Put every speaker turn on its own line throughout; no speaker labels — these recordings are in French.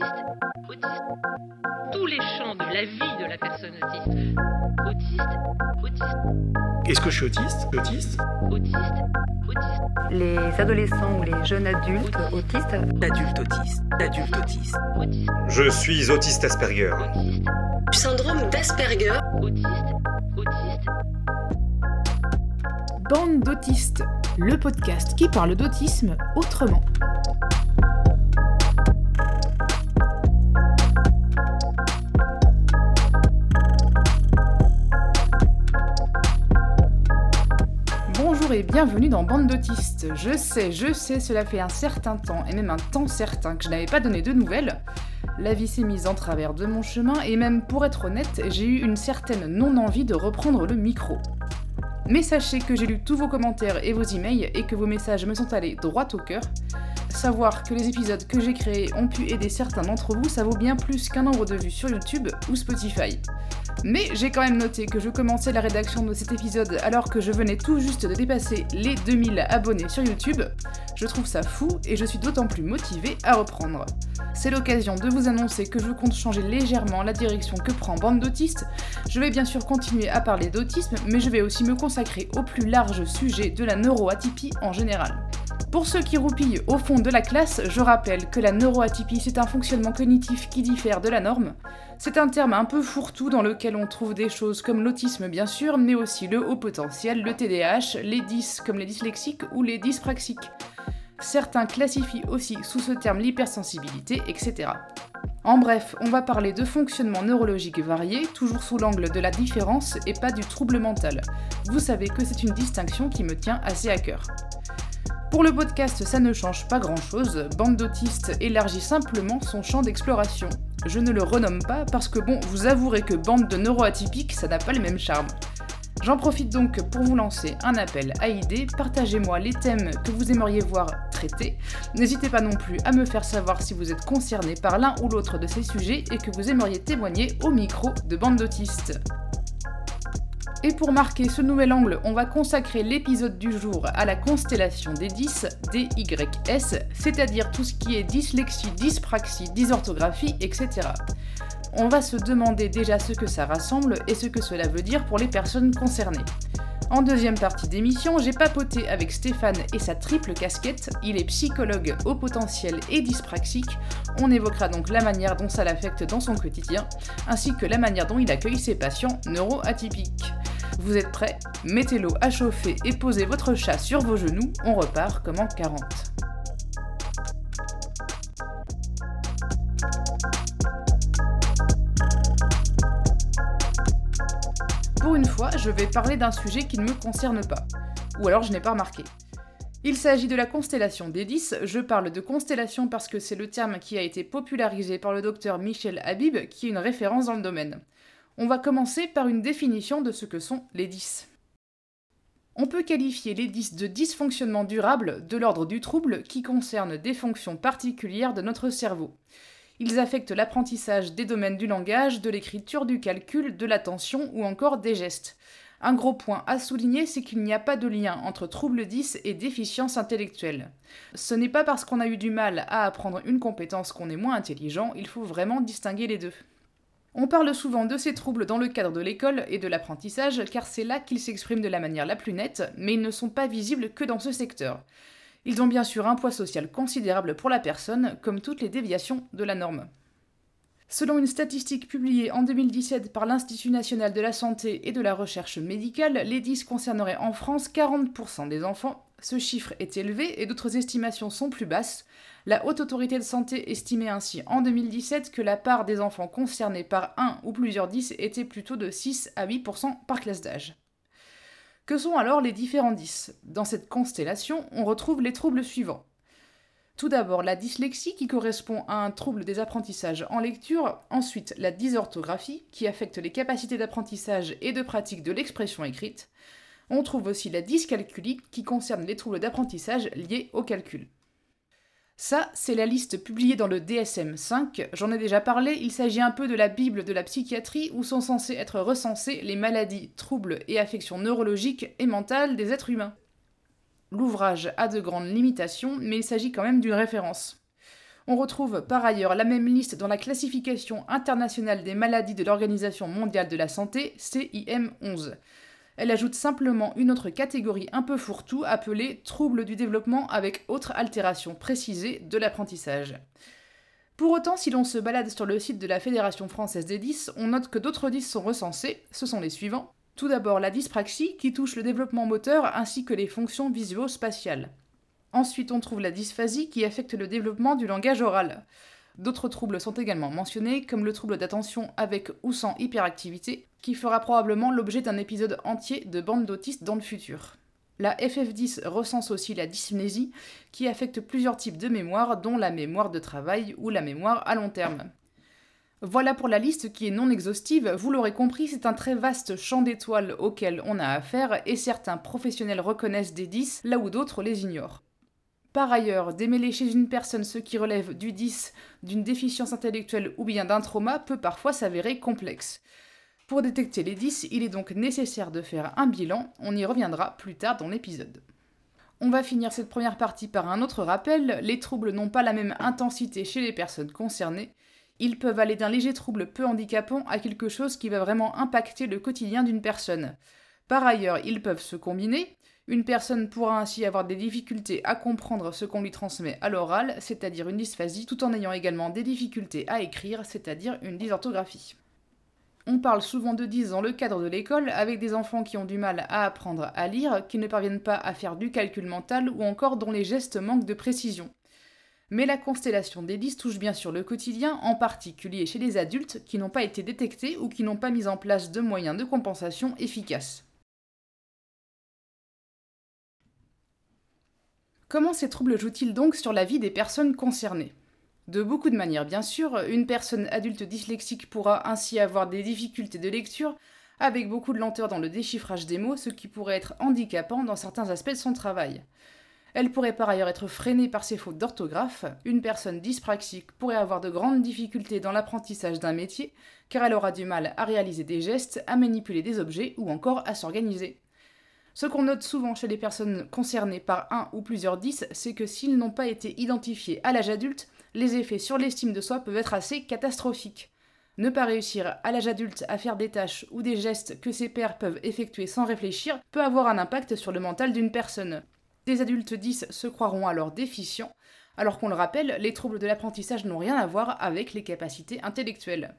autiste, autiste. Tous les champs de la vie de la personne autiste. Autiste, autiste,
Est-ce que je suis autiste Autiste
autiste, autiste.
Les adolescents ou les jeunes adultes autistes
D'adulte autiste, d'adulte autiste.
autiste,
Je suis autiste Asperger.
autiste,
Syndrome d'Asperger.
autiste, autiste.
Bande d'autistes, le podcast qui parle d'autisme autrement. Bienvenue dans Bande d'autistes. Je sais, je sais, cela fait un certain temps, et même un temps certain, que je n'avais pas donné de nouvelles. La vie s'est mise en travers de mon chemin, et même pour être honnête, j'ai eu une certaine non-envie de reprendre le micro. Mais sachez que j'ai lu tous vos commentaires et vos emails et que vos messages me sont allés droit au cœur. Savoir que les épisodes que j'ai créés ont pu aider certains d'entre vous, ça vaut bien plus qu'un nombre de vues sur YouTube ou Spotify. Mais j'ai quand même noté que je commençais la rédaction de cet épisode alors que je venais tout juste de dépasser les 2000 abonnés sur YouTube. Je trouve ça fou et je suis d'autant plus motivée à reprendre. C'est l'occasion de vous annoncer que je compte changer légèrement la direction que prend Bande d'autistes. Je vais bien sûr continuer à parler d'autisme, mais je vais aussi me consacrer au plus large sujet de la neuroatypie en général. Pour ceux qui roupillent au fond de la classe, je rappelle que la neuroatypie c'est un fonctionnement cognitif qui diffère de la norme. C'est un terme un peu fourre-tout dans lequel on trouve des choses comme l'autisme bien sûr, mais aussi le haut potentiel, le TDAH, les dys comme les dyslexiques ou les dyspraxiques. Certains classifient aussi sous ce terme l'hypersensibilité, etc. En bref, on va parler de fonctionnement neurologique varié, toujours sous l'angle de la différence et pas du trouble mental. Vous savez que c'est une distinction qui me tient assez à cœur. Pour le podcast, ça ne change pas grand-chose, Bande d'autistes élargit simplement son champ d'exploration. Je ne le renomme pas parce que bon, vous avouerez que bande de neuroatypiques, ça n'a pas le même charme. J'en profite donc pour vous lancer un appel à idées, partagez-moi les thèmes que vous aimeriez voir traités. N'hésitez pas non plus à me faire savoir si vous êtes concerné par l'un ou l'autre de ces sujets et que vous aimeriez témoigner au micro de bande d'autistes. Et pour marquer ce nouvel angle, on va consacrer l'épisode du jour à la constellation des 10, DYS, c'est-à-dire tout ce qui est dyslexie, dyspraxie, dysorthographie, etc. On va se demander déjà ce que ça rassemble et ce que cela veut dire pour les personnes concernées. En deuxième partie d'émission, j'ai papoté avec Stéphane et sa triple casquette. Il est psychologue au potentiel et dyspraxique. On évoquera donc la manière dont ça l'affecte dans son quotidien, ainsi que la manière dont il accueille ses patients neuroatypiques. Vous êtes prêts? Mettez l'eau à chauffer et posez votre chat sur vos genoux. On repart comme en 40. Pour une fois, je vais parler d'un sujet qui ne me concerne pas. Ou alors je n'ai pas remarqué. Il s'agit de la constellation des 10. Je parle de constellation parce que c'est le terme qui a été popularisé par le docteur Michel Habib, qui est une référence dans le domaine. On va commencer par une définition de ce que sont les 10. On peut qualifier les 10 de dysfonctionnement durable de l'ordre du trouble qui concerne des fonctions particulières de notre cerveau. Ils affectent l'apprentissage des domaines du langage, de l'écriture, du calcul, de l'attention ou encore des gestes. Un gros point à souligner, c'est qu'il n'y a pas de lien entre trouble 10 et déficience intellectuelle. Ce n'est pas parce qu'on a eu du mal à apprendre une compétence qu'on est moins intelligent, il faut vraiment distinguer les deux. On parle souvent de ces troubles dans le cadre de l'école et de l'apprentissage car c'est là qu'ils s'expriment de la manière la plus nette, mais ils ne sont pas visibles que dans ce secteur. Ils ont bien sûr un poids social considérable pour la personne, comme toutes les déviations de la norme. Selon une statistique publiée en 2017 par l'Institut national de la santé et de la recherche médicale, les 10 concerneraient en France 40% des enfants. Ce chiffre est élevé et d'autres estimations sont plus basses. La Haute Autorité de Santé estimait ainsi en 2017 que la part des enfants concernés par un ou plusieurs 10 était plutôt de 6 à 8% par classe d'âge. Que sont alors les différents 10 Dans cette constellation, on retrouve les troubles suivants. Tout d'abord la dyslexie qui correspond à un trouble des apprentissages en lecture, ensuite la dysorthographie qui affecte les capacités d'apprentissage et de pratique de l'expression écrite. On trouve aussi la dyscalculie qui concerne les troubles d'apprentissage liés au calcul. Ça, c'est la liste publiée dans le DSM-5. J'en ai déjà parlé, il s'agit un peu de la Bible de la psychiatrie où sont censés être recensées les maladies, troubles et affections neurologiques et mentales des êtres humains. L'ouvrage a de grandes limitations, mais il s'agit quand même d'une référence. On retrouve par ailleurs la même liste dans la classification internationale des maladies de l'Organisation mondiale de la santé, CIM11. Elle ajoute simplement une autre catégorie un peu fourre-tout appelée troubles du développement avec autres altérations précisées de l'apprentissage. Pour autant, si l'on se balade sur le site de la Fédération française des 10, on note que d'autres 10 sont recensés, ce sont les suivants. Tout d'abord la dyspraxie, qui touche le développement moteur ainsi que les fonctions visuo-spatiales. Ensuite, on trouve la dysphasie, qui affecte le développement du langage oral. D'autres troubles sont également mentionnés, comme le trouble d'attention avec ou sans hyperactivité, qui fera probablement l'objet d'un épisode entier de bande d'autistes dans le futur. La FF10 recense aussi la dysmnésie, qui affecte plusieurs types de mémoire, dont la mémoire de travail ou la mémoire à long terme. Voilà pour la liste qui est non exhaustive, vous l'aurez compris, c'est un très vaste champ d'étoiles auquel on a affaire, et certains professionnels reconnaissent des 10 là où d'autres les ignorent. Par ailleurs, démêler chez une personne ce qui relève du 10, d'une déficience intellectuelle ou bien d'un trauma peut parfois s'avérer complexe. Pour détecter les 10, il est donc nécessaire de faire un bilan, on y reviendra plus tard dans l'épisode. On va finir cette première partie par un autre rappel, les troubles n'ont pas la même intensité chez les personnes concernées, ils peuvent aller d'un léger trouble peu handicapant à quelque chose qui va vraiment impacter le quotidien d'une personne. Par ailleurs, ils peuvent se combiner. Une personne pourra ainsi avoir des difficultés à comprendre ce qu'on lui transmet à l'oral, c'est-à-dire une dysphasie, tout en ayant également des difficultés à écrire, c'est-à-dire une dysorthographie. On parle souvent de 10 dans le cadre de l'école, avec des enfants qui ont du mal à apprendre à lire, qui ne parviennent pas à faire du calcul mental ou encore dont les gestes manquent de précision. Mais la constellation des 10 touche bien sûr le quotidien, en particulier chez les adultes qui n'ont pas été détectés ou qui n'ont pas mis en place de moyens de compensation efficaces. Comment ces troubles jouent-ils donc sur la vie des personnes concernées? De beaucoup de manières bien sûr, une personne adulte dyslexique pourra ainsi avoir des difficultés de lecture, avec beaucoup de lenteur dans le déchiffrage des mots, ce qui pourrait être handicapant dans certains aspects de son travail. Elle pourrait par ailleurs être freinée par ses fautes d'orthographe. Une personne dyspraxique pourrait avoir de grandes difficultés dans l'apprentissage d'un métier, car elle aura du mal à réaliser des gestes, à manipuler des objets ou encore à s'organiser. Ce qu'on note souvent chez les personnes concernées par un ou plusieurs 10, c'est que s'ils n'ont pas été identifiés à l'âge adulte, les effets sur l'estime de soi peuvent être assez catastrophiques. Ne pas réussir à l'âge adulte à faire des tâches ou des gestes que ses pairs peuvent effectuer sans réfléchir peut avoir un impact sur le mental d'une personne. Des adultes 10 se croiront alors déficients, alors qu'on le rappelle, les troubles de l'apprentissage n'ont rien à voir avec les capacités intellectuelles.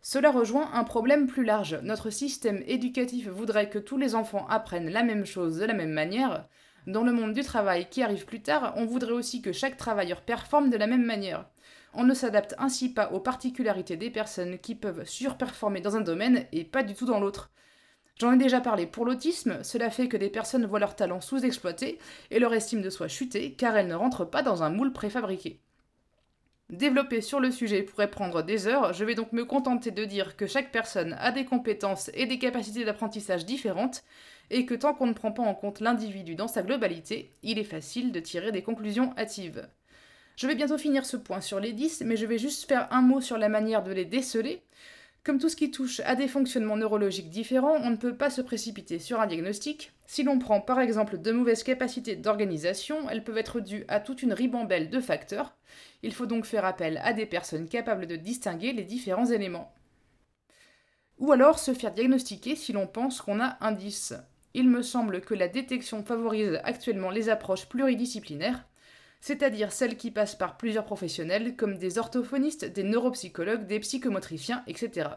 Cela rejoint un problème plus large. Notre système éducatif voudrait que tous les enfants apprennent la même chose de la même manière. Dans le monde du travail qui arrive plus tard, on voudrait aussi que chaque travailleur performe de la même manière. On ne s'adapte ainsi pas aux particularités des personnes qui peuvent surperformer dans un domaine et pas du tout dans l'autre. J'en ai déjà parlé pour l'autisme, cela fait que des personnes voient leur talent sous-exploité et leur estime de soi chuter car elles ne rentrent pas dans un moule préfabriqué. Développer sur le sujet pourrait prendre des heures, je vais donc me contenter de dire que chaque personne a des compétences et des capacités d'apprentissage différentes, et que tant qu'on ne prend pas en compte l'individu dans sa globalité, il est facile de tirer des conclusions hâtives. Je vais bientôt finir ce point sur les 10, mais je vais juste faire un mot sur la manière de les déceler, comme tout ce qui touche à des fonctionnements neurologiques différents, on ne peut pas se précipiter sur un diagnostic. Si l'on prend par exemple de mauvaises capacités d'organisation, elles peuvent être dues à toute une ribambelle de facteurs. Il faut donc faire appel à des personnes capables de distinguer les différents éléments. Ou alors se faire diagnostiquer si l'on pense qu'on a un 10. Il me semble que la détection favorise actuellement les approches pluridisciplinaires, c'est-à-dire celles qui passent par plusieurs professionnels comme des orthophonistes, des neuropsychologues, des psychomotriciens, etc.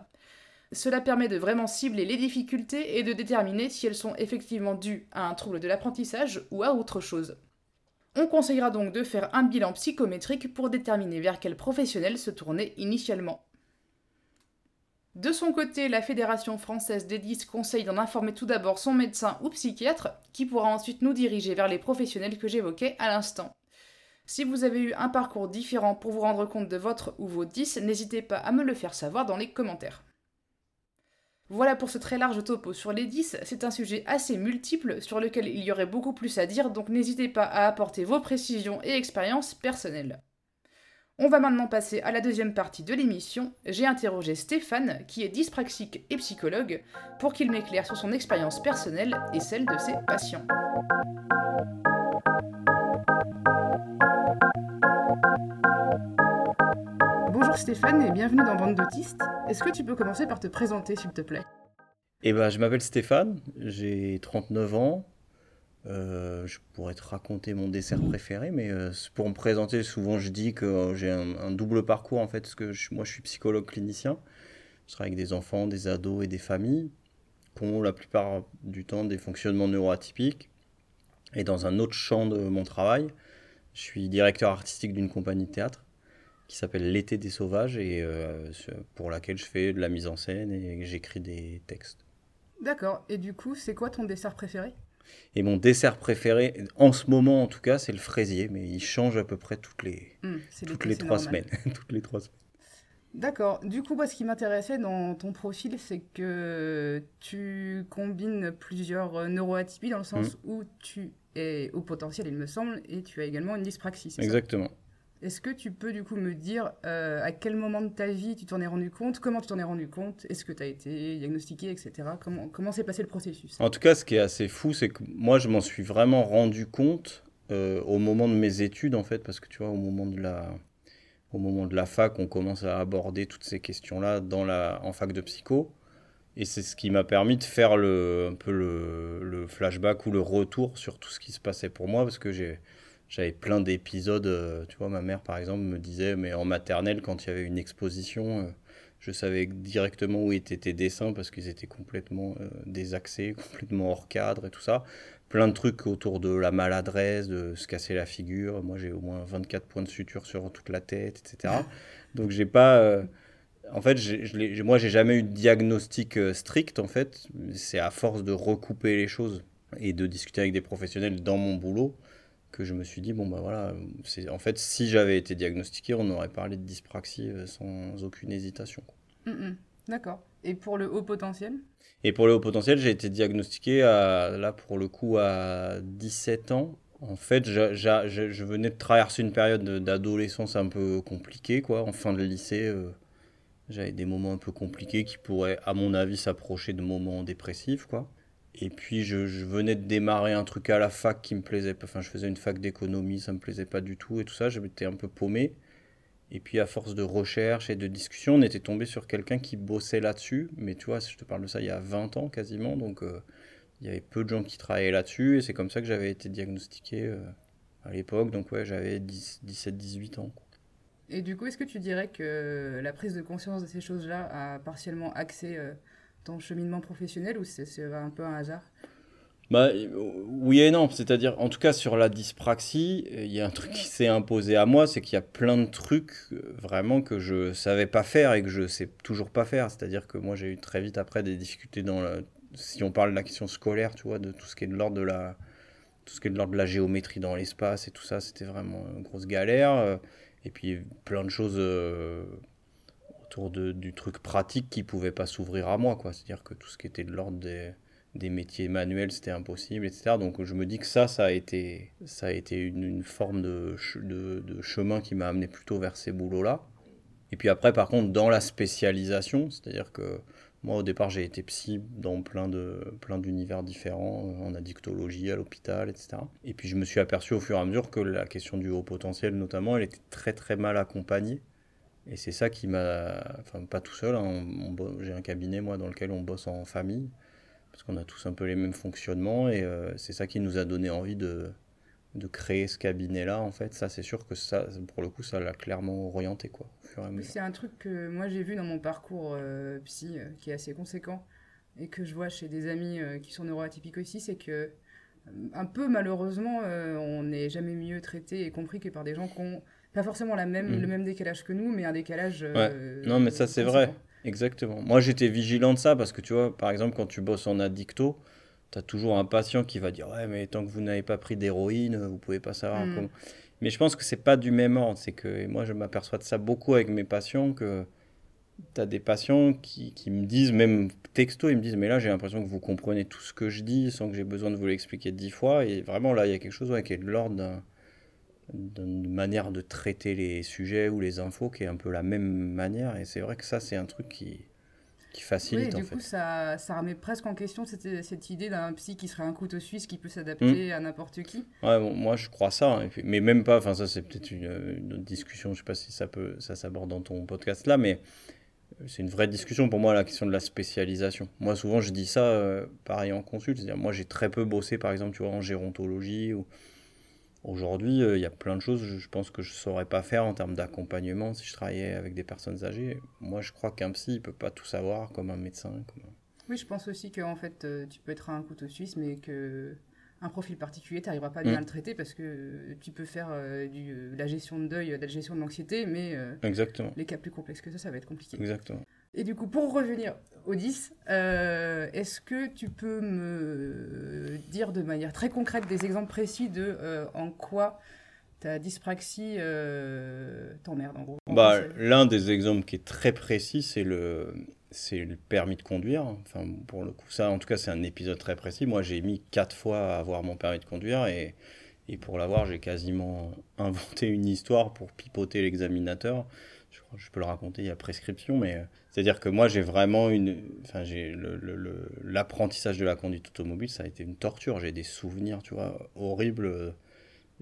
Cela permet de vraiment cibler les difficultés et de déterminer si elles sont effectivement dues à un trouble de l'apprentissage ou à autre chose. On conseillera donc de faire un bilan psychométrique pour déterminer vers quel professionnel se tourner initialement. De son côté, la Fédération française des 10 conseille d'en informer tout d'abord son médecin ou psychiatre, qui pourra ensuite nous diriger vers les professionnels que j'évoquais à l'instant. Si vous avez eu un parcours différent pour vous rendre compte de votre ou vos 10, n'hésitez pas à me le faire savoir dans les commentaires. Voilà pour ce très large topo sur les 10, c'est un sujet assez multiple sur lequel il y aurait beaucoup plus à dire, donc n'hésitez pas à apporter vos précisions et expériences personnelles. On va maintenant passer à la deuxième partie de l'émission. J'ai interrogé Stéphane, qui est dyspraxique et psychologue, pour qu'il m'éclaire sur son expérience personnelle et celle de ses patients.
Bonjour Stéphane et bienvenue dans Bande d'autistes. Est-ce que tu peux commencer par te présenter s'il te plaît?
Eh ben, je m'appelle Stéphane, j'ai 39 ans. Euh, je pourrais te raconter mon dessert préféré, mais euh, pour me présenter, souvent je dis que euh, j'ai un, double parcours en fait, parce que moi je suis psychologue clinicien. Je travaille avec des enfants, des ados et des familles qui ont la plupart du temps des fonctionnements neuroatypiques. Et dans un autre champ de mon travail, je suis directeur artistique d'une compagnie de théâtre qui s'appelle L'été des sauvages et pour laquelle je fais de la mise en scène et j'écris des textes.
D'accord, et du coup, c'est quoi ton dessert préféré?
Et mon dessert préféré, en ce moment en tout cas, c'est le fraisier, mais il change à peu près toutes les,
c'est
toutes les trois semaines. toutes les trois semaines.
D'accord. Du coup, moi, ce qui m'intéressait dans ton profil, c'est que tu combines plusieurs euh, neuroatypies dans le sens
Mm.
où tu es au potentiel, il me semble, et tu as également une dyspraxie. ça?
Exactement.
Est-ce que tu peux du coup me dire euh, à quel moment de ta vie tu t'en es rendu compte Comment tu t'en es rendu compte Est-ce que tu as été diagnostiqué, etc. Comment s'est passé le processus?
En tout cas, ce qui est assez fou, c'est que moi, je m'en suis vraiment rendu compte euh, au moment de mes études, en fait, parce que tu vois, au moment de la, au moment de la fac, on commence à aborder toutes ces questions-là dans la, en fac de psycho. Et c'est ce qui m'a permis de faire le, un peu le, le flashback ou le retour sur tout ce qui se passait pour moi, parce que j'ai, j'avais plein d'épisodes. euh, tu vois, ma mère, par exemple, me disait, mais en maternelle, quand il y avait une exposition, euh, je savais directement où étaient tes dessins parce qu'ils étaient complètement euh, désaxés, complètement hors cadre et tout ça. Plein de trucs autour de la maladresse, de se casser la figure. Moi, j'ai au moins 24 points de suture sur toute la tête, etc. Donc, j'ai pas. En fait, je moi, j'ai jamais eu de diagnostic euh, strict. En fait, c'est à force de recouper les choses et de discuter avec des professionnels dans mon boulot que je me suis dit bon bah voilà. C'est en fait si j'avais été diagnostiqué, on aurait parlé de dyspraxie euh, sans aucune hésitation.
Mm, mm. D'accord. Et pour le haut potentiel?
Et pour le haut potentiel, j'ai été diagnostiqué à, là pour le coup à 17 ans. En fait, je, je venais de traverser une période de- d'adolescence un peu compliquée, quoi. En fin de lycée, euh, j'avais des moments un peu compliqués qui pourraient, à mon avis, s'approcher de moments dépressifs, quoi. Et puis, je, venais de démarrer un truc à la fac qui me plaisait pas. Enfin, je faisais une fac d'économie, ça me plaisait pas du tout et tout ça. J'étais un peu paumé. Et puis, à force de recherche et de discussion, on était tombé sur quelqu'un qui bossait là-dessus. Mais tu vois, je te parle de ça il y a 20 ans quasiment. Donc, euh, il y avait peu de gens qui travaillaient là-dessus. Et c'est comme ça que j'avais été diagnostiqué euh, à l'époque. Donc, ouais, j'avais 17-18 ans.
Et du coup, est-ce que tu dirais que la prise de conscience de ces choses-là a partiellement axé euh, ton cheminement professionnel ou c'est un peu un hasard?
Bah, oui et non, c'est-à-dire, en tout cas sur la dyspraxie, il y a un truc qui s'est imposé à moi, c'est qu'il y a plein de trucs euh, vraiment que je savais pas faire et que je sais toujours pas faire. C'est-à-dire que moi j'ai eu très vite après des difficultés dans la... Si on parle de la question scolaire, tu vois, de tout ce qui est de l'ordre de la... Tout ce qui est de l'ordre de la géométrie dans l'espace et tout ça, c'était vraiment une grosse galère. Et puis plein de choses euh, autour de, du truc pratique qui pouvaient pas s'ouvrir à moi, quoi. C'est-à-dire que tout ce qui était de l'ordre des des métiers manuels, c'était impossible, etc. Donc je me dis que ça, ça a été, ça a été une, forme de, de chemin qui m'a amené plutôt vers ces boulots-là. Et puis après, par contre, dans la spécialisation, c'est-à-dire que moi, au départ, j'ai été psy dans plein de plein d'univers différents, euh, en addictologie, à l'hôpital, etc. Et puis je me suis aperçu au fur et à mesure que la question du haut potentiel, notamment, elle était très très mal accompagnée. Et c'est ça qui m'a, enfin pas tout seul, hein, j'ai un cabinet moi dans lequel on bosse en famille parce qu'on a tous un peu les mêmes fonctionnements et euh, c'est ça qui nous a donné envie de, de créer ce cabinet-là en fait. Ça c'est sûr que ça, pour le coup, ça l'a clairement orienté quoi.
C'est un truc que moi j'ai vu dans mon parcours euh, psy euh, qui est assez conséquent et que je vois chez des amis euh, qui sont neuroatypiques aussi, c'est que un peu malheureusement on n'est jamais mieux traité et compris que par des gens qui ont pas forcément la même, le même décalage que nous, mais un décalage. euh,
Non, mais ça, c'est vrai. Exactement. Moi j'étais vigilant de ça parce que tu vois, par exemple, quand tu bosses en addicto, tu as toujours un patient qui va dire Ouais, mais tant que vous n'avez pas pris d'héroïne, vous pouvez pas savoir
Mm.
comment. Mais je pense que c'est pas du même ordre. C'est que et moi je m'aperçois de ça beaucoup avec mes patients que tu as des patients qui, qui me disent, même texto, ils me disent Mais là j'ai l'impression que vous comprenez tout ce que je dis sans que j'ai besoin de vous l'expliquer dix fois. Et vraiment là, il y a quelque chose ouais, qui est de l'ordre d'une manière de traiter les sujets ou les infos qui est un peu la même manière. Et c'est vrai que ça, c'est un truc qui. qui
Oui,
facilite
du
en fait.
coup, ça, ça remet presque en question cette, cette idée d'un psy qui serait un couteau suisse qui peut s'adapter
Mm.
à n'importe qui.
Ouais, bon, moi je crois ça, hein, et puis- mais même pas, enfin ça c'est peut-être une, une autre discussion, je sais pas si ça peut, ça s'aborde dans ton podcast là, mais euh, c'est une vraie discussion pour moi la question de la spécialisation. Moi souvent je dis ça, euh, pareil en consulte, c'est-à-dire moi j'ai très peu bossé par exemple tu vois en gérontologie ou aujourd'hui euh, il y a plein de choses je, je pense que je saurais pas faire en termes d'accompagnement si je travaillais avec des personnes âgées. Moi je crois qu'un psy il peut pas tout savoir comme un médecin. Comme
Oui, je pense aussi que en fait, euh, tu peux être un couteau suisse, mais que un profil particulier, tu n'arriveras pas bien
Mm.
à le traiter parce que tu peux faire euh, du, de la gestion de deuil, de la gestion de l'anxiété, mais euh,
Exactement,
les cas plus complexes que ça, ça va être compliqué.
exactement.
Et du coup, pour revenir au 10, euh, est-ce que tu peux me dire de manière très concrète des exemples précis de euh, en quoi ta dyspraxie euh, t'emmerde en gros En
Bah, l'un des exemples qui est très précis, c'est le, c'est le permis de conduire. Enfin, pour le coup, ça, en tout cas, c'est un épisode très précis. Moi, j'ai mis quatre fois à avoir mon permis de conduire et, et pour l'avoir, j'ai quasiment inventé une histoire pour pipoter l'examinateur. Je peux le raconter, il y a prescription, mais euh, c'est-à-dire que moi, j'ai vraiment une. Enfin, j'ai l'apprentissage de la conduite automobile, ça a été une torture. J'ai des souvenirs, tu vois, horribles.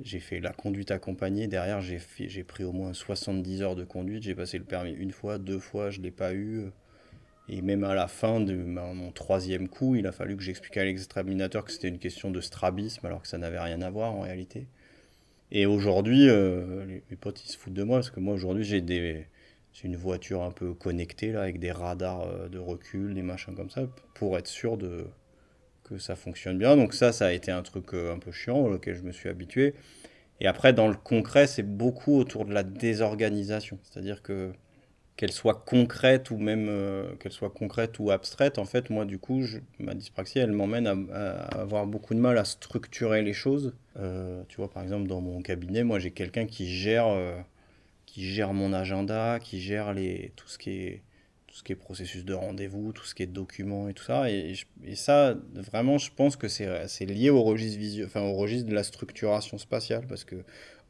J'ai fait la conduite accompagnée. Derrière, j'ai pris au moins 70 heures de conduite. J'ai passé le permis une fois, deux fois, je ne l'ai pas eu. Et même à la fin de mon troisième coup, il a fallu que j'explique à l'examinateur que c'était une question de strabisme, alors que ça n'avait rien à voir en réalité. Et aujourd'hui, euh, mes potes, ils se foutent de moi, parce que moi, aujourd'hui, j'ai des... J'ai une voiture un peu connectée, là, avec des radars euh, de recul, des machins comme ça, pour être sûr de, que ça fonctionne bien. Donc ça, ça a été un truc euh, un peu chiant auquel je me suis habitué. Et après, dans le concret, c'est beaucoup autour de la désorganisation. C'est-à-dire que qu'elle soit concrète ou même euh, qu'elle soit concrète ou abstraite, en fait, moi, du coup, ma dyspraxie, elle m'emmène à, avoir beaucoup de mal à structurer les choses. Tu vois, par exemple, dans mon cabinet, moi, j'ai quelqu'un qui gère, qui gère mon agenda, qui gère les, tout ce qui est tout ce qui est processus de rendez-vous, tout ce qui est documents et tout ça. Et, ça, vraiment, je pense que c'est lié au registre, visuel, enfin, au registre de la structuration spatiale, parce que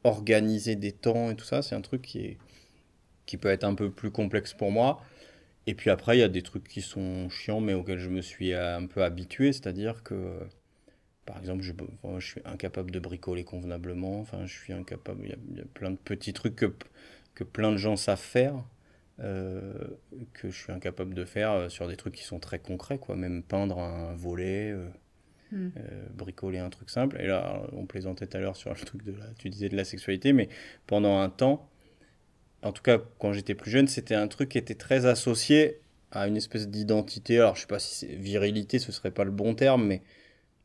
organiser des temps et tout ça, c'est un truc qui, est, qui peut être un peu plus complexe pour moi. Et puis après, il y a des trucs qui sont chiants, mais auxquels je me suis un peu habitué, c'est-à-dire que, par exemple, je suis incapable de bricoler convenablement, enfin, je suis incapable, il y a, il y a plein de petits trucs que, que plein de gens savent faire euh, que je suis incapable de faire euh, sur des trucs qui sont très concrets, quoi. Même peindre un volet, euh,
Hmm.
euh, bricoler un truc simple. Et là, on plaisantait tout à l'heure sur le truc de la, tu disais de la sexualité, mais pendant un temps, en tout cas quand j'étais plus jeune, c'était un truc qui était très associé à une espèce d'identité. Alors je sais pas si virilité, ce serait pas le bon terme, mais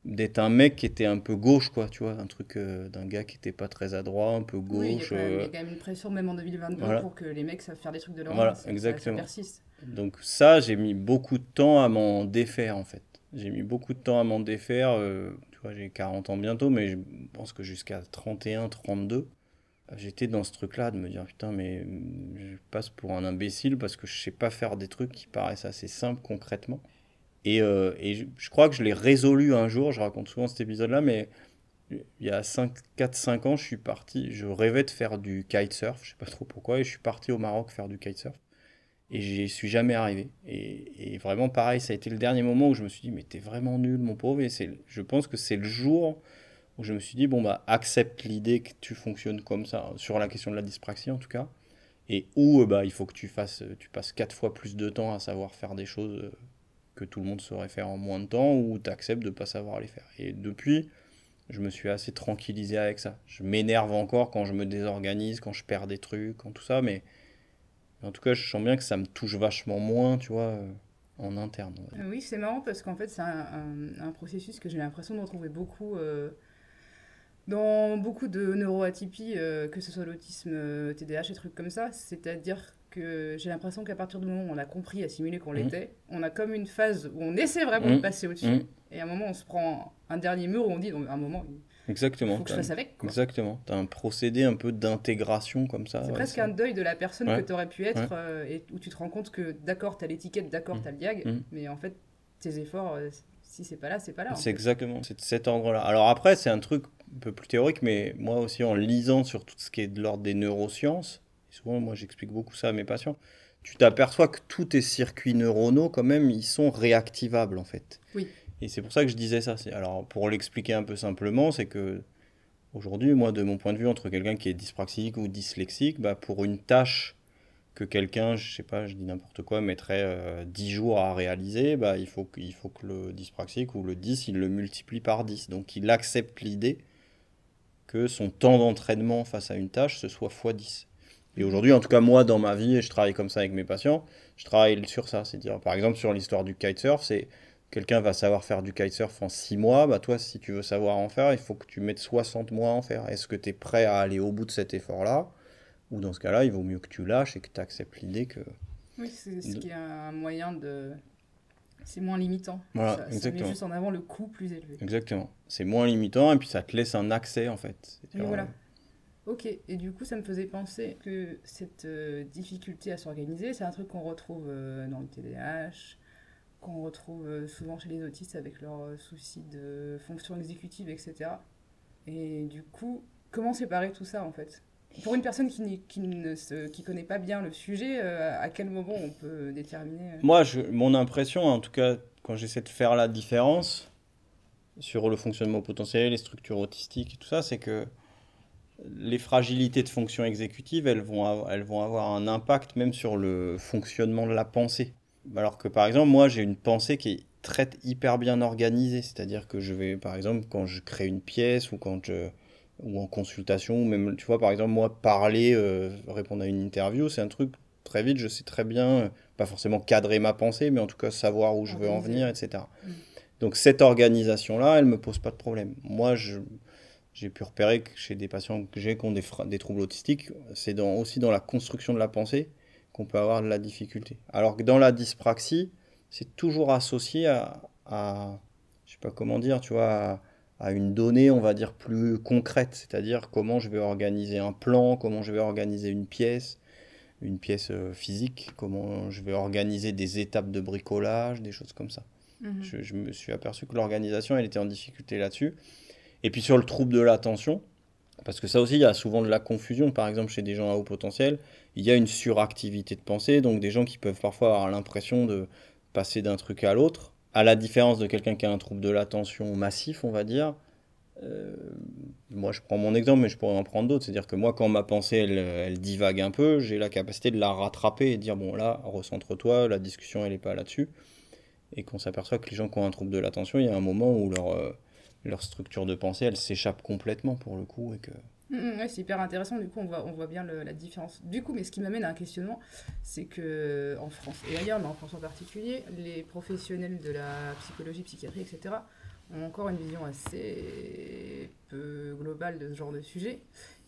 d'être un mec qui était un peu gauche, quoi, tu vois, un truc euh, d'un gars qui était pas très adroit, un peu
Oui, il y, a
gauche.
quand même, il y
euh,
a quand même une pression, même en 2022,
Voilà.
pour que les mecs savent faire des trucs de leur
Voilà.
Ça-
exactement.
Ça, persiste.
Donc ça, j'ai mis beaucoup de temps à m'en défaire en fait. J'ai mis beaucoup de temps à m'en défaire. euh, tu vois, j'ai 40 ans bientôt, mais je pense que jusqu'à 31, 32, euh, j'étais dans ce truc-là de me dire putain, mais je passe pour un imbécile parce que je sais pas faire des trucs qui paraissent assez simples concrètement. Et, euh, je, crois que je l'ai résolu un jour. Je raconte souvent cet épisode-là, mais il y a 4-5 ans, je suis parti. Je rêvais de faire du kitesurf, je sais pas trop pourquoi, et je suis parti au Maroc faire du kitesurf. Et j'y suis jamais arrivé. Et, et vraiment, pareil, ça a été le dernier moment où je me suis dit, mais t'es vraiment nul, mon pauvre. Et je pense que c'est le jour où je me suis dit, bon, bah, accepte l'idée que tu fonctionnes comme ça, sur la question de la dyspraxie en tout cas. Et où, euh, bah, il faut que tu fasses, tu passes quatre fois plus de temps à savoir faire des choses euh, que tout le monde saurait faire en moins de temps, ou tu acceptes de pas savoir les faire. Et depuis, je me suis assez tranquillisé avec ça. Je m'énerve encore quand je me désorganise, quand je perds des trucs, quand tout ça, mais en tout cas, je sens bien que ça me touche vachement moins, tu vois, euh, en interne.
Oui, c'est marrant parce qu'en fait, c'est un, processus que j'ai l'impression de retrouver beaucoup euh, dans beaucoup de neuroatypies, euh, que ce soit l'autisme, TDAH et trucs comme ça. C'est-à-dire que j'ai l'impression qu'à partir du moment où on a compris, assimilé qu'on
Mhm.
l'était, on a comme une phase où on essaie vraiment
Mhm.
de passer au-dessus.
Mhm.
Et à un moment, on se prend un dernier mur où on dit, donc, à un moment, il
Exactement.
faut que je fasse avec. quoi.
Exactement. Tu as un procédé un peu d'intégration comme ça.
C'est
ouais,
presque un deuil de la personne
Ouais.
que tu aurais pu être,
Ouais.
euh, et où tu te rends compte que d'accord, tu as l'étiquette, d'accord, tu as le diag, mais en fait, tes efforts, euh, si c'est pas là, c'est pas là.
C'est exactement c'est de cet ordre-là. Alors après, c'est un truc un peu plus théorique, mais moi aussi, en lisant sur tout ce qui est de l'ordre des neurosciences, souvent, moi, j'explique beaucoup ça à mes patients. Tu t'aperçois que tous tes circuits neuronaux, quand même, ils sont réactivables, en fait.
Oui.
Et c'est pour ça que je disais ça. C'est- Alors, pour l'expliquer un peu simplement, c'est que aujourd'hui, moi, de mon point de vue, entre quelqu'un qui est dyspraxique ou dyslexique, bah, pour une tâche que quelqu'un, je sais pas, je dis n'importe quoi, mettrait euh, 10 jours à réaliser, bah, il faut, que- il faut que le dyspraxique ou le 10, il le multiplie par 10. Donc, il accepte l'idée que son temps d'entraînement face à une tâche, ce soit x 10. Et aujourd'hui, en tout cas, moi, dans ma vie, et je travaille comme ça avec mes patients, je travaille sur ça. C'est-à-dire, par exemple, sur l'histoire du kitesurf, c'est quelqu'un va savoir faire du kitesurf en 6 mois, bah toi, si tu veux savoir en faire, il faut que tu mettes 60 mois à en faire. Est-ce que tu es prêt à aller au bout de cet effort-là? Ou dans ce cas-là, il vaut mieux que tu lâches et que tu acceptes l'idée que...
Oui, c'est ce qui est un moyen de. C'est moins limitant.
Voilà,
ça, ça met
exactement.
juste en avant le coût plus élevé.
Exactement. C'est moins limitant et puis ça te laisse un accès, en fait. C'est-à-dire,
voilà. Ok, et du coup, ça me faisait penser que cette euh, difficulté à s'organiser, c'est un truc qu'on retrouve euh, dans le TDAH, qu'on retrouve euh, souvent chez les autistes avec leurs soucis de fonction exécutive, etc. Et du coup, comment séparer tout ça en fait? Pour une personne qui, qui ne qui connaît pas bien le sujet, à quel moment on peut déterminer
Moi, mon impression, en tout cas, quand j'essaie de faire la différence sur le fonctionnement potentiel, les structures autistiques et tout ça, c'est que les fragilités de fonction exécutive, elles vont, avoir, elles vont avoir un impact même sur le fonctionnement de la pensée. Alors que par exemple, moi, j'ai une pensée qui est très hyper bien organisée. C'est-à-dire que je vais, par exemple, quand je crée une pièce ou quand je ou en consultation, ou même, tu vois, par exemple, moi, parler, euh, répondre à une interview, c'est un truc, très vite, je sais très bien, euh, pas forcément cadrer ma pensée, mais en tout cas savoir où je veux en venir, etc.
Mm.
Donc cette organisation-là, elle me pose pas de problème. Moi, je, j'ai pu repérer que chez des patients que j'ai qui ont des, troubles autistiques, c'est dans, aussi dans la construction de la pensée qu'on peut avoir de la difficulté. Alors que dans la dyspraxie, c'est toujours associé à, à je sais pas comment dire, tu vois, à, à une donnée, on va dire, plus concrète, c'est-à-dire comment je vais organiser un plan, comment je vais organiser une pièce, une pièce euh, physique, comment je vais organiser des étapes de bricolage, des choses comme ça.
Mhm.
Je, je me suis aperçu que l'organisation, elle était en difficulté là-dessus. Et puis sur le trouble de l'attention, parce que ça aussi, il y a souvent de la confusion. Par exemple, chez des gens à haut potentiel, il y a une suractivité de pensée, donc des gens qui peuvent parfois avoir l'impression de passer d'un truc à l'autre. À la différence de quelqu'un qui a un trouble de l'attention massif, on va dire. Euh, moi, je prends mon exemple, mais je pourrais en prendre d'autres. C'est-à-dire que moi, quand ma pensée, elle, divague un peu, j'ai la capacité de la rattraper et de dire, bon, là, recentre-toi, la discussion, elle n'est pas là-dessus et qu'on s'aperçoit que les gens qui ont un trouble de l'attention, il y a un moment où leur, euh, leur structure de pensée, elle s'échappe complètement pour le coup. Et que...
Mhm, ouais, c'est hyper intéressant, du coup on voit, on voit bien le- la différence. Du coup, mais ce qui m'amène à un questionnement, c'est que en France et ailleurs, mais en France en particulier, les professionnels de la psychologie, psychiatrie, etc., ont encore une vision assez peu globale de ce genre de sujet.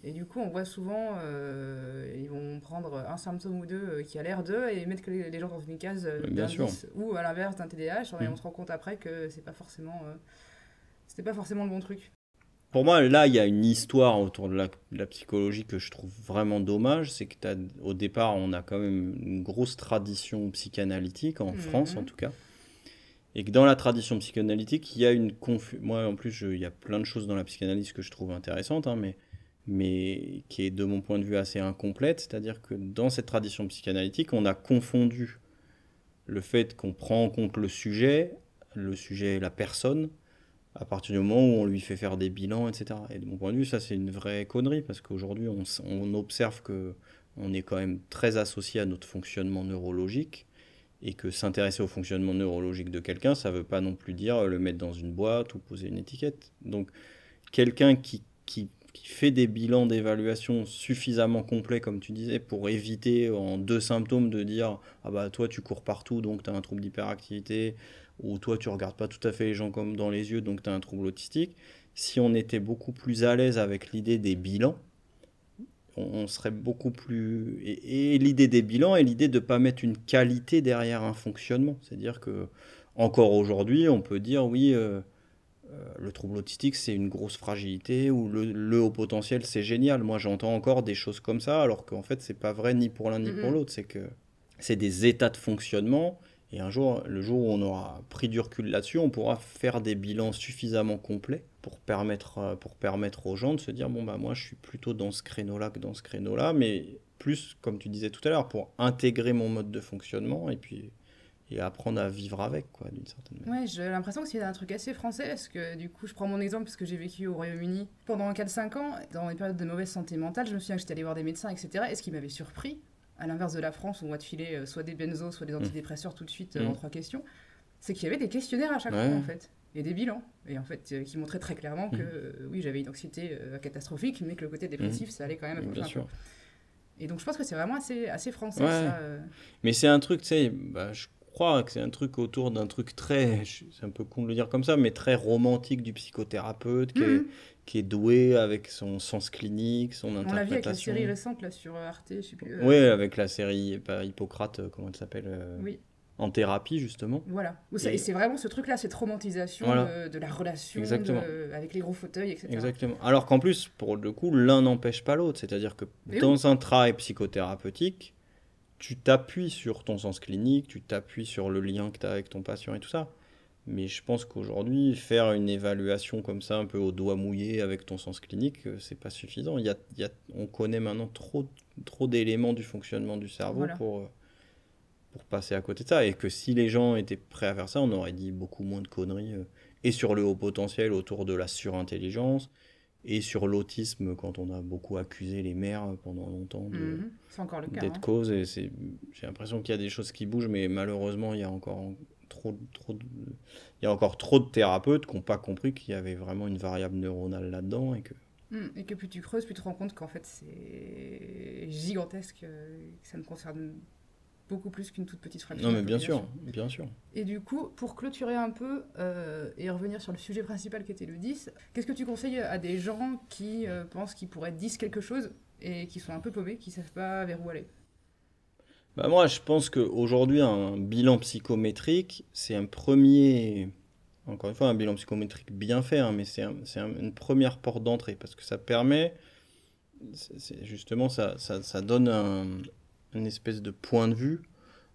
Et du coup, on voit souvent, euh, ils vont prendre un symptôme ou deux euh, qui a l'air d'eux et mettre les, gens dans une case euh,
Bien
d'un
sûr.
10 ou à l'inverse d'un TDAH, et on se rend compte après que c'est pas forcément, euh, c'était pas forcément le bon truc.
Pour moi, là, il y a une histoire autour de la, de la psychologie que je trouve vraiment dommage. C'est que au départ, on a quand même une grosse tradition psychanalytique, en
Mhm.
France en tout cas. Et que dans la tradition psychanalytique, il y a une confusion. Moi, en plus, je- il y a plein de choses dans la psychanalyse que je trouve intéressantes, hein, mais, mais qui est de mon point de vue assez incomplète. C'est-à-dire que dans cette tradition psychanalytique, on a confondu le fait qu'on prend en compte le sujet, le sujet, la personne, à partir du moment où on lui fait faire des bilans, etc. Et de mon point de vue, ça c'est une vraie connerie parce qu'aujourd'hui on, observe que on est quand même très associé à notre fonctionnement neurologique et que s'intéresser au fonctionnement neurologique de quelqu'un, ça veut pas non plus dire le mettre dans une boîte ou poser une étiquette. Donc quelqu'un qui, qui, qui fait des bilans d'évaluation suffisamment complets, comme tu disais, pour éviter en deux symptômes de dire ah bah toi tu cours partout donc tu as un trouble d'hyperactivité ou toi tu regardes pas tout à fait les gens comme dans les yeux donc tu as un trouble autistique. Si on était beaucoup plus à l'aise avec l'idée des bilans, on, serait beaucoup plus. Et, et l'idée des bilans et l'idée de ne pas mettre une qualité derrière un fonctionnement. C'est-à-dire que, encore aujourd'hui, on peut dire oui, euh, euh, le trouble autistique c'est une grosse fragilité ou le, le haut potentiel c'est génial. Moi j'entends encore des choses comme ça alors qu'en fait c'est pas vrai ni pour l'un ni pour
Mhm.
l'autre. C'est que c'est des états de fonctionnement. Et un jour, le jour où on aura pris du recul là-dessus, on pourra faire des bilans suffisamment complets pour permettre, euh, pour permettre aux gens de se dire bon bah moi je suis plutôt dans ce créneau-là que dans ce créneau-là, mais plus, comme tu disais tout à l'heure, pour intégrer mon mode de fonctionnement et puis et apprendre à vivre avec, quoi, d'une certaine manière.
Ouais, j'ai l'impression que c'est un truc assez français, parce que du coup, je prends mon exemple, parce que j'ai vécu au Royaume-Uni pendant 4-5 ans, dans les périodes de mauvaise santé mentale, je me souviens que j'étais allée voir des médecins, etc. Et ce qui m'avait surpris, à l'inverse de la France, où on va te filer euh, soit des benzos, soit des
Mmh.
antidépresseurs tout de suite euh,
Mm.
en trois questions, c'est qu'il y avait des questionnaires à chaque
Ouais.
fois, en fait, et des bilans, et en fait, euh, qui montraient très clairement que,
Mm.
euh, oui, j'avais une anxiété catastrophique, mais que le côté dépressif, ça allait quand même
Bien sûr.
Et donc, je pense que c'est vraiment assez, assez français,
Ouais.
ça. euh.
Mais c'est un truc, tu sais, bah, je crois que c'est un truc autour d'un truc très, c'est un peu con de le dire comme ça, mais très romantique du psychothérapeute qui, est,
Mhm.
qui est doué avec son sens clinique, son
On l'a vu avec la
interprétation.
série récente, là, sur euh, Arte, je sais plus. euh,
Oui, avec la série pas Hippocrate, euh, comment elle s'appelle euh,
Oui.
En thérapie, justement.
Voilà.
Et-
Et c'est vraiment ce truc-là, cette romantisation
Voilà.
de, de la relation de- avec les gros fauteuils, etc.
Exactement. Alors qu'en plus, pour le coup, l'un n'empêche pas l'autre. C'est-à-dire que
Mais
dans un travail psychothérapeutique, tu t'appuies sur ton sens clinique, tu t'appuies sur le lien que tu as avec ton patient et tout ça. Mais je pense qu'aujourd'hui, faire une évaluation comme ça, un peu au doigt mouillé avec ton sens clinique, euh, c'est pas suffisant. Il y a, il y a- on connaît maintenant trop, trop d'éléments du fonctionnement du cerveau
Voilà.
pour, euh, pour passer à côté de ça. Et que si les gens étaient prêts à faire ça, on aurait dit beaucoup moins de conneries. euh, et sur le haut potentiel autour de la surintelligence, et sur l'autisme, quand on a beaucoup accusé les mères pendant longtemps de-
Mhm. C'est encore le cas.
d'être
hein.
cause. Et c'est, j'ai l'impression qu'il y a des choses qui bougent, mais malheureusement, il y a encore trop, trop, de- il y a encore trop de thérapeutes qui n'ont pas compris qu'il y avait vraiment une variable neuronale là-dedans et que
Mhm. Et que plus tu creuses, plus tu te rends compte qu'en fait, c'est gigantesque, euh, que ça ne concerne beaucoup plus qu'une toute petite fraction.
non, mais bien sûr, bien sûr.
Et du coup, pour clôturer un peu euh, et revenir sur le sujet principal qui était le 10, qu'est-ce que tu conseilles à des gens qui euh, pensent qu'ils pourraient 10 quelque chose et qui sont un peu paumés, qui savent pas vers où aller?
Bah moi, je pense qu'aujourd'hui, un bilan psychométrique, c'est un premier, encore une fois, un bilan psychométrique bien fait, hein, mais c'est un- c'est un- une première porte d'entrée parce que ça permet, justement, ça, ça, ça donne un, une espèce de point de vue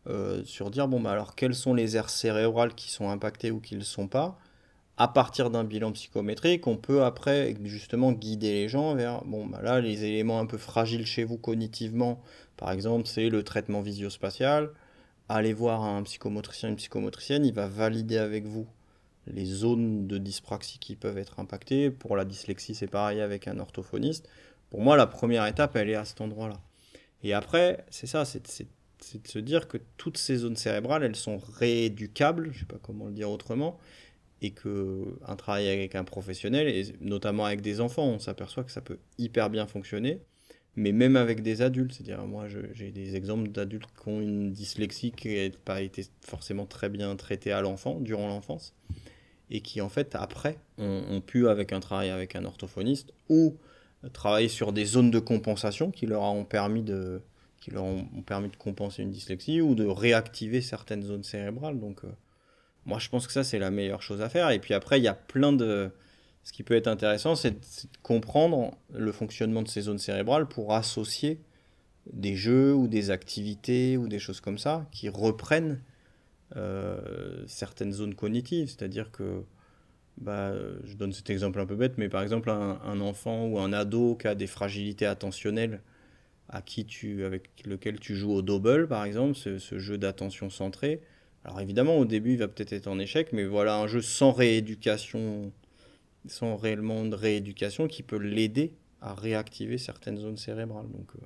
euh, sur dire, bon, bah alors, quelles sont les aires cérébrales qui sont impactées ou qui ne le sont pas? À partir d'un bilan psychométrique, on peut après, justement, guider les gens vers, bon, bah là, les éléments un peu fragiles chez vous cognitivement, par exemple, c'est le traitement visio-spatial. Allez voir un psychomotricien, une psychomotricienne, il va valider avec vous les zones de dyspraxie qui peuvent être impactées. Pour la dyslexie, c'est pareil avec un orthophoniste. Pour moi, la première étape, elle est à cet endroit-là. Et après, c'est ça, c'est de se dire que toutes ces zones cérébrales, elles sont rééducables, je sais pas comment le dire autrement, et que un travail avec un professionnel, et notamment avec des enfants, on s'aperçoit que ça peut hyper bien fonctionner mais même avec des adultes. C'est-à-dire, moi, j'ai des exemples d'adultes qui ont une dyslexie qui n'a pas été forcément très bien traitée à l'enfant, durant l'enfance, et qui, en fait, après, ont, ont pu, avec un travail avec un orthophoniste, ou travailler sur des zones de compensation qui leur ont permis de qui leur ont, permis de compenser une dyslexie ou de réactiver certaines zones cérébrales. Donc, euh, moi, je pense que ça, c'est la meilleure chose à faire. Et puis après, il y a plein de... Ce qui peut être intéressant, c'est de, c'est de comprendre le fonctionnement de ces zones cérébrales pour associer des jeux ou des activités ou des choses comme ça qui reprennent euh, certaines zones cognitives. C'est-à-dire que, bah, je donne cet exemple un peu bête, mais par exemple, un, enfant ou un ado qui a des fragilités attentionnelles à qui tu, avec lequel tu joues au double, par exemple, ce, ce jeu d'attention centrée. Alors évidemment, au début, il va peut-être être en échec, mais voilà un jeu sans rééducation, sans réellement de rééducation qui peut l'aider à réactiver certaines zones cérébrales. Donc, euh,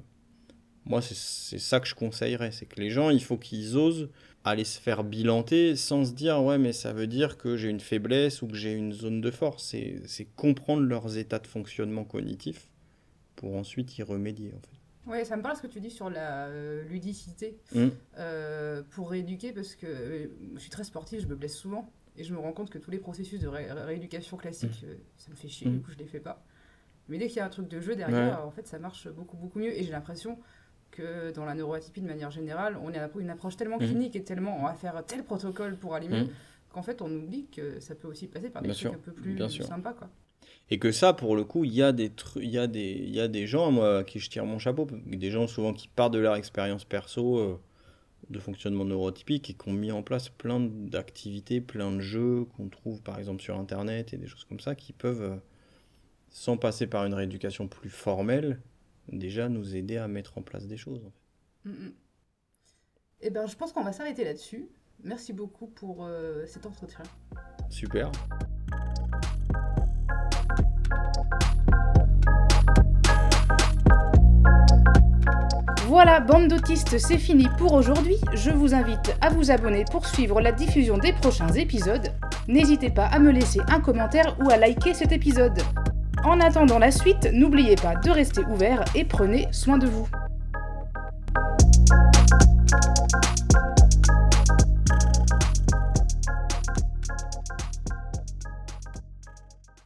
moi, c'est ça que je conseillerais, c'est que les gens, il faut qu'ils osent aller se faire bilanter sans se dire ouais, mais ça veut dire que j'ai une faiblesse ou que j'ai une zone de force. C'est c'est comprendre leurs états de fonctionnement cognitif pour ensuite y remédier en fait.
Ouais, ça me parle ce que tu dis sur la euh, ludicité
Mm.
euh, pour rééduquer parce que euh, je suis très sportive, je me blesse souvent et je me rends compte que tous les processus de ré- rééducation classique, euh, ça me fait chier, du coup je les fais pas. Mais dès qu'il y a un truc de jeu derrière, en fait ça marche beaucoup beaucoup mieux et j'ai l'impression que dans la neuroatypie de manière générale, on a une approche tellement
Mm.
clinique et tellement on va faire tel protocole pour aller mieux
Mm.
qu'en fait on oublie que ça peut aussi passer par des
Bien
trucs
sûr,
un peu plus sympas quoi.
Et que ça, pour le coup, il y a des y a des, y a des gens, moi, à qui je tire mon chapeau, des gens souvent qui partent de leur expérience perso euh, de fonctionnement neurotypique et qui ont mis en place plein d'activités, plein de jeux qu'on trouve par exemple sur Internet et des choses comme ça qui peuvent, euh, sans passer par une rééducation plus formelle, déjà nous aider à mettre en place des choses.
Mm, mm. Eh ben, je pense qu'on va s'arrêter là-dessus. Merci beaucoup pour euh, cet entretien.
Super.
Voilà, bande d'autistes, c'est fini pour aujourd'hui. Je vous invite à vous abonner pour suivre la diffusion des prochains épisodes. N'hésitez pas à me laisser un commentaire ou à liker cet épisode. En attendant la suite, n'oubliez pas de rester ouvert et prenez soin de vous.